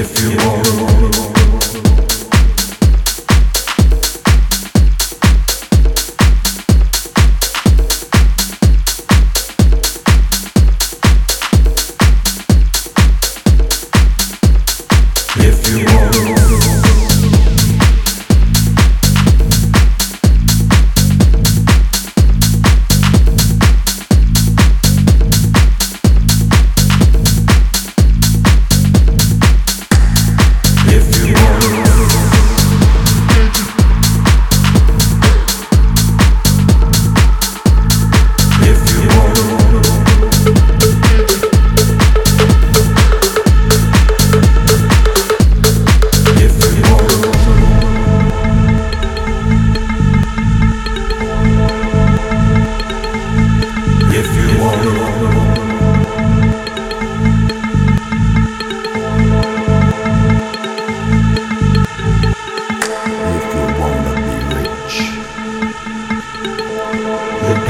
If you want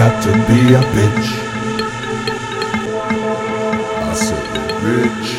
got to be a bitch. I said, bitch.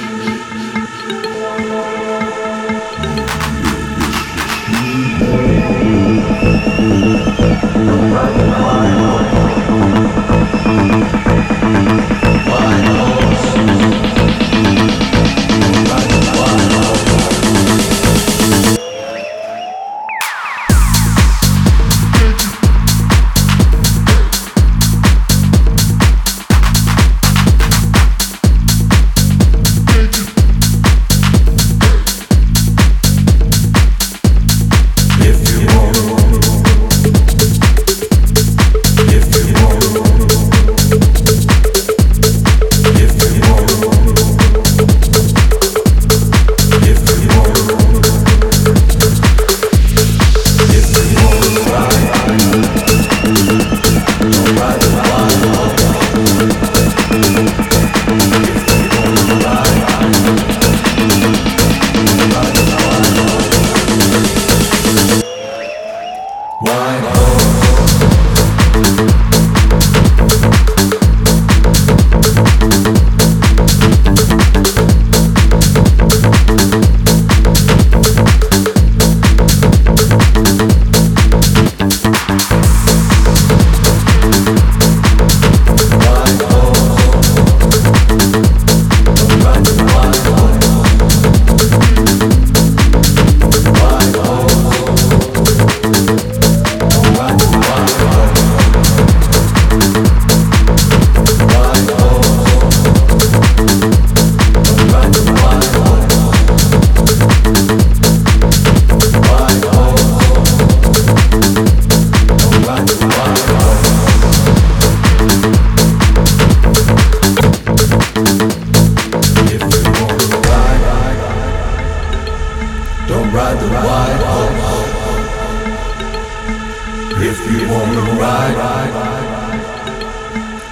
If you wanna ride,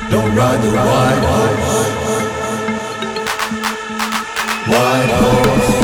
don't ride the white horse. White horse.